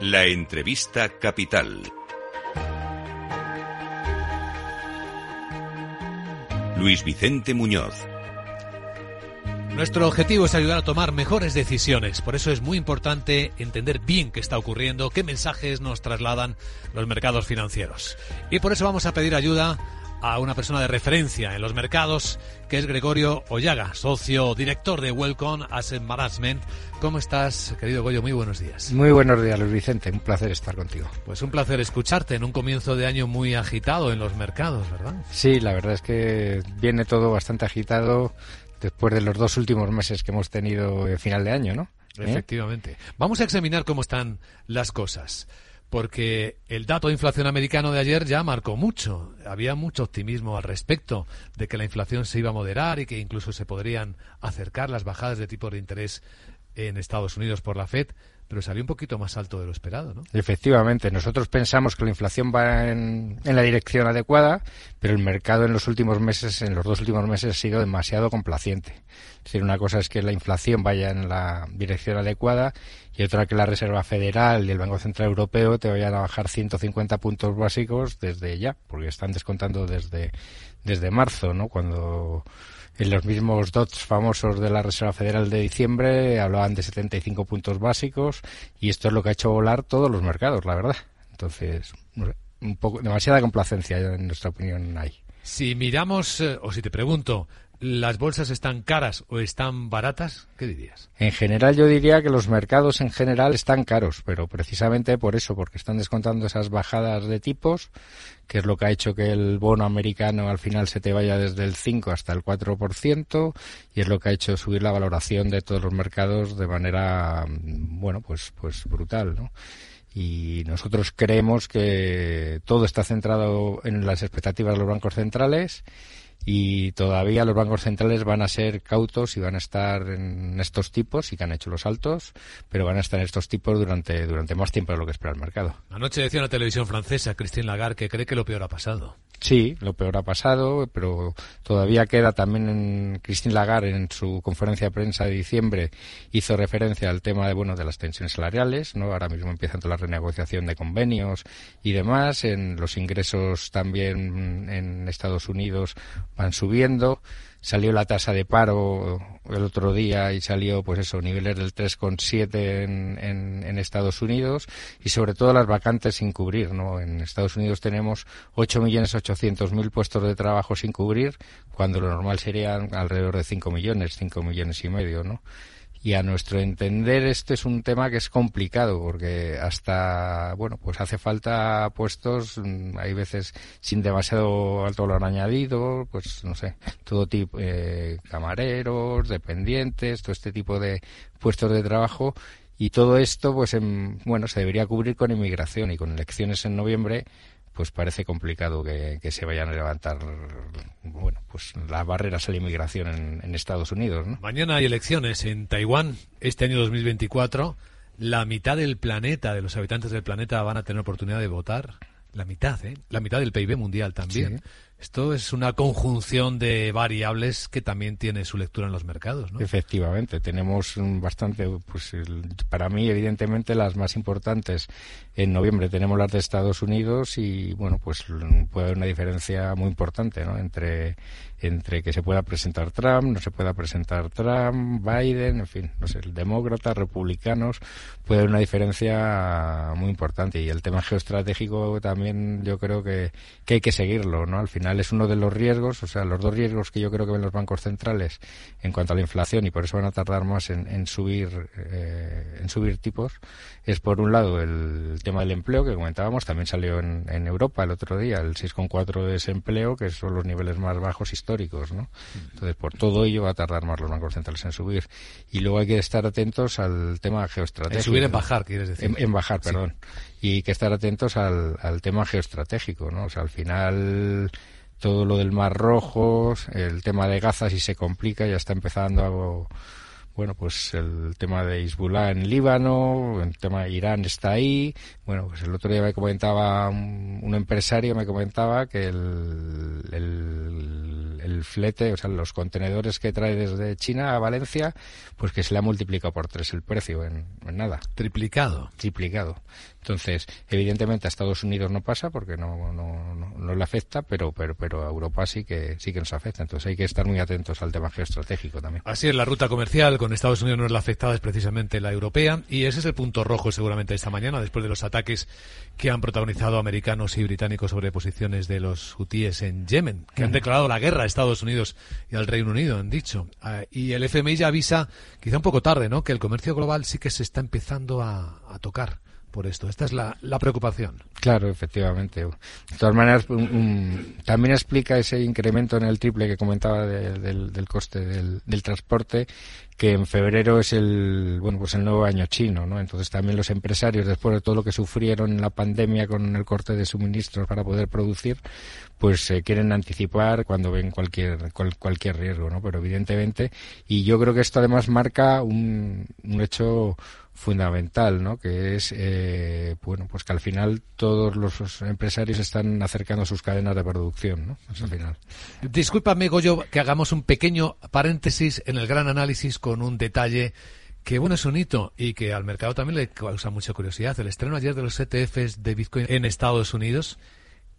La entrevista capital. Luis Vicente Muñoz. Nuestro objetivo es ayudar a tomar mejores decisiones, por eso es muy importante entender bien qué está ocurriendo, qué mensajes nos trasladan los mercados financieros. Y por eso vamos a pedir ayuda a una persona de referencia en los mercados, que es Gregorio Ollaga, socio director de Welcome Asset Management. ¿Cómo estás, querido Goyo? Muy buenos días. Muy buenos días, Luis Vicente. Un placer estar contigo. Pues un placer escucharte en un comienzo de año muy agitado en los mercados, ¿verdad? Sí, la verdad es que viene todo bastante agitado después de los dos últimos meses que hemos tenido en final de año, ¿no? ¿Eh? Efectivamente. Vamos a examinar cómo están las cosas porque el dato de inflación americano de ayer ya marcó mucho. Había mucho optimismo al respecto de que la inflación se iba a moderar y que incluso se podrían acercar las bajadas de tipos de interés en Estados Unidos por la Fed pero salió un poquito más alto de lo esperado, ¿no? Efectivamente, nosotros pensamos que la inflación va en, la dirección adecuada, pero el mercado en los últimos meses, en los dos últimos meses, ha sido demasiado complaciente. Es decir, una cosa es que la inflación vaya en la dirección adecuada y otra que la Reserva Federal y el Banco Central Europeo te vayan a bajar 150 puntos básicos desde ya, porque están descontando desde, desde marzo, ¿no? Cuando en los mismos dots famosos de la Reserva Federal de diciembre hablaban de 75 puntos básicos y esto es lo que ha hecho volar todos los mercados, la verdad. Entonces, un poco demasiada complacencia en nuestra opinión hay. Si miramos eh, o si te pregunto, ¿Las bolsas están caras o están baratas? ¿Qué dirías? En general yo diría que los mercados en general están caros, pero precisamente por eso, porque están descontando esas bajadas de tipos, que es lo que ha hecho que el bono americano al final se te vaya desde el 5 hasta el 4%, y es lo que ha hecho subir la valoración de todos los mercados de manera, bueno, pues, pues brutal, ¿no? y nosotros creemos que todo está centrado en las expectativas de los bancos centrales y todavía los bancos centrales van a ser cautos y van a estar en estos tipos y que han hecho los altos, pero van a estar en estos tipos durante, durante más tiempo de lo que espera el mercado. Anoche decía una televisión francesa, Christine Lagarde, que cree que lo peor ha pasado. Sí, lo peor ha pasado, pero todavía queda también en Christine Lagarde en su conferencia de prensa de diciembre hizo referencia al tema de bueno de las tensiones salariales, ¿no? Ahora mismo empieza toda la renegociación de convenios y demás, en los ingresos también en Estados Unidos van subiendo salió la tasa de paro el otro día y salió, pues eso, niveles del 3,7 en, en, en Estados Unidos y sobre todo las vacantes sin cubrir, ¿no? En Estados Unidos tenemos 8.800.000 puestos de trabajo sin cubrir, cuando lo normal serían alrededor de 5 millones, 5 millones y medio, ¿no? Y a nuestro entender este es un tema que es complicado porque hasta bueno pues hace falta puestos mm, hay veces sin demasiado alto valor añadido pues no sé todo tipo eh, camareros dependientes todo este tipo de puestos de trabajo. Y todo esto pues bueno se debería cubrir con inmigración y con elecciones en noviembre pues parece complicado que, se vayan a levantar bueno pues las barreras a la inmigración en, Estados Unidos mañana hay elecciones en Taiwán. Este año 2024 la mitad del planeta de los habitantes del planeta van a tener oportunidad de votar. La mitad eh la mitad del PIB mundial también esto es una conjunción de variables que también tiene su lectura en los mercados, ¿no? Efectivamente, tenemos bastante, pues para mí evidentemente las más importantes en noviembre tenemos las de Estados Unidos y bueno, pues puede haber una diferencia muy importante, ¿no? Entre entre que se pueda presentar Trump, no se pueda presentar Trump, Biden, en fin, no sé, demócratas, republicanos, puede haber una diferencia muy importante. Y el tema geoestratégico también yo creo que, que hay que seguirlo, ¿no? Al final es uno de los riesgos, o sea, los dos riesgos que yo creo que ven los bancos centrales en cuanto a la inflación y por eso van a tardar más en, en subir, eh, en subir tipos, es por un lado el tema del empleo que comentábamos, también salió en, en Europa el otro día, el 6,4 de desempleo, que son los niveles más bajos históricos ¿no? Entonces, por todo ello va a tardar más los bancos centrales en subir. Y luego hay que estar atentos al tema geoestratégico. En subir en bajar, quieres decir. En, bajar, perdón. Y hay que estar atentos al, al tema geoestratégico, ¿no? O sea, al final todo lo del Mar Rojo, el tema de Gaza si se complica, ya está empezando algo bueno, pues el tema de Hezbollah en Líbano, el tema de Irán está ahí. Bueno, pues el otro día me comentaba un, empresario, me comentaba que el, el, flete, o sea, los contenedores que trae desde China a Valencia, pues que se le ha multiplicado por tres el precio en, nada. Triplicado. Triplicado. Entonces, evidentemente a Estados Unidos no pasa porque no, no, no, le afecta, pero, pero, pero a Europa sí que, sí que nos afecta. Entonces hay que estar muy atentos al tema geoestratégico también. Así es, la ruta comercial con Estados Unidos no es la afectada, es precisamente la europea. Y ese es el punto rojo seguramente esta mañana, después de los ataques que han protagonizado americanos y británicos sobre posiciones de los hutíes en Yemen, que han declarado la guerra Estados Unidos y al Reino Unido, han dicho. Ah, y el FMI ya avisa, quizá un poco tarde, ¿no? que el comercio global sí que se está empezando a, tocar por esto. Esta es la, preocupación. Claro, efectivamente. De todas maneras, también explica ese incremento en el triple que comentaba del, coste del, del, transporte, que en febrero es el bueno pues el nuevo año chino, ¿no? Entonces también los empresarios después de todo lo que sufrieron en la pandemia con el corte de suministros para poder producir, pues se quieren anticipar cuando ven cualquier cualquier riesgo, ¿no? Pero evidentemente y yo creo que esto además marca un, un hecho fundamental, ¿no? Que es, eh, bueno, pues que al final todos los empresarios están acercando sus cadenas de producción, ¿no? Al final. Discúlpame, Goyo, que hagamos un pequeño paréntesis en el gran análisis un detalle que, bueno, es un hito y que al mercado también le causa mucha curiosidad. El estreno ayer de los ETFs de Bitcoin en Estados Unidos.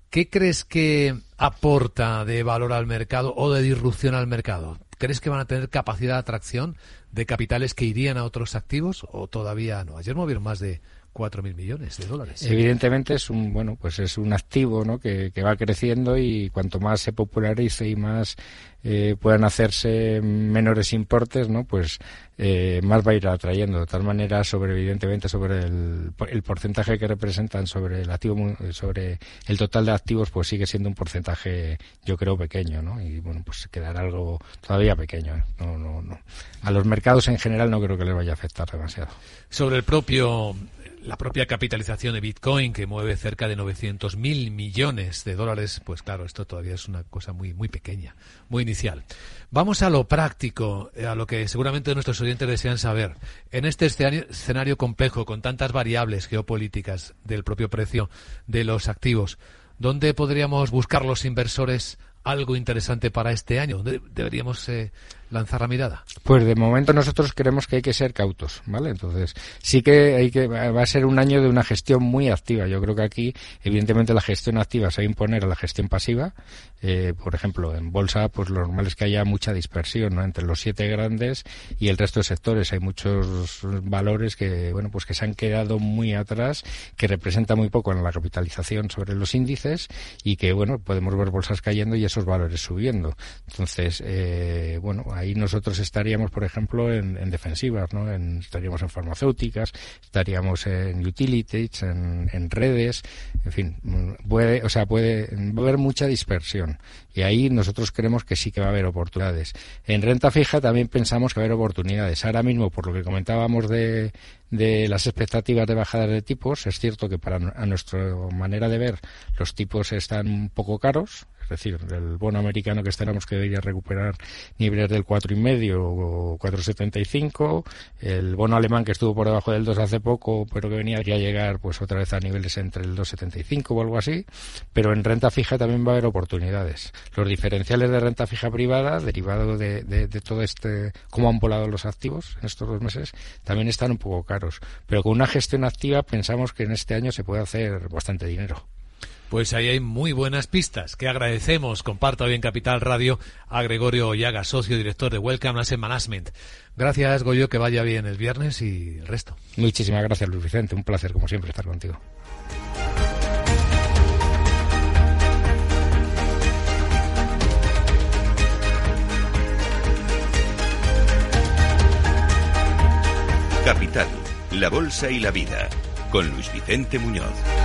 ¿Qué crees que aporta de valor al mercado o de disrupción al mercado? ¿Crees que van a tener capacidad de atracción de capitales que irían a otros activos o todavía no? Ayer movieron más de 4.000 millones de dólares. Evidentemente es un bueno pues es un activo ¿no? que, que va creciendo y cuanto más se popularice y más eh, puedan hacerse menores importes, ¿no? Pues eh, más va a ir atrayendo. De tal manera, sobre evidentemente sobre el, el, porcentaje que representan sobre el activo, sobre el total de activos, pues sigue siendo un porcentaje, yo creo, pequeño, ¿no? Y bueno, pues quedará algo todavía pequeño. ¿eh? No, no, no. A los mercados en general no creo que les vaya a afectar demasiado. Sobre el propio la propia capitalización de Bitcoin, que mueve cerca de 900 mil millones de dólares, pues claro, esto todavía es una cosa muy, muy pequeña, muy inicial. Vamos a lo práctico, a lo que seguramente nuestros oyentes desean saber. En este escenario complejo, con tantas variables geopolíticas del propio precio de los activos, ¿dónde podríamos buscar los inversores algo interesante para este año? ¿Dónde deberíamos eh, lanzar la mirada? Pues de momento nosotros creemos que hay que ser cautos, ¿vale? Entonces, sí que hay que va a ser un año de una gestión muy activa. Yo creo que aquí, evidentemente, la gestión activa se va a imponer a la gestión pasiva. Eh, por ejemplo, en bolsa, pues lo normal es que haya mucha dispersión, ¿no? Entre los siete grandes y el resto de sectores. Hay muchos valores que, bueno, pues que se han quedado muy atrás, que representan muy poco en la capitalización sobre los índices y que, bueno, podemos ver bolsas cayendo y esos valores subiendo. Entonces, eh, bueno, ahí nosotros estaríamos, por ejemplo, en, defensivas, ¿no? estaríamos en farmacéuticas, estaríamos en utilities, en, redes, en fin, puede, o sea, puede haber mucha dispersión. Y ahí nosotros creemos que sí que va a haber oportunidades. En renta fija también pensamos que va a haber oportunidades. Ahora mismo, por lo que comentábamos de, de las expectativas de bajada de tipos, es cierto que para a nuestra manera de ver los tipos están un poco caros, decir, el bono americano que esperamos que debería recuperar niveles del cuatro y medio o 4,75, el bono alemán que estuvo por debajo del 2 hace poco, pero que venía a llegar pues otra vez a niveles entre el 2,75 o algo así, pero en renta fija también va a haber oportunidades. Los diferenciales de renta fija privada, derivado de, de, de todo este, cómo han volado los activos en estos dos meses, también están un poco caros, pero con una gestión activa pensamos que en este año se puede hacer bastante dinero. Pues ahí hay muy buenas pistas que agradecemos. Comparto hoy en Capital Radio a Gregorio Ollaga, socio director de Welcome Asset Management. Gracias, Goyo, que vaya bien el viernes y el resto. Muchísimas gracias, Luis Vicente. Un placer, como siempre, estar contigo. Capital, la Bolsa y la Vida, con Luis Vicente Muñoz.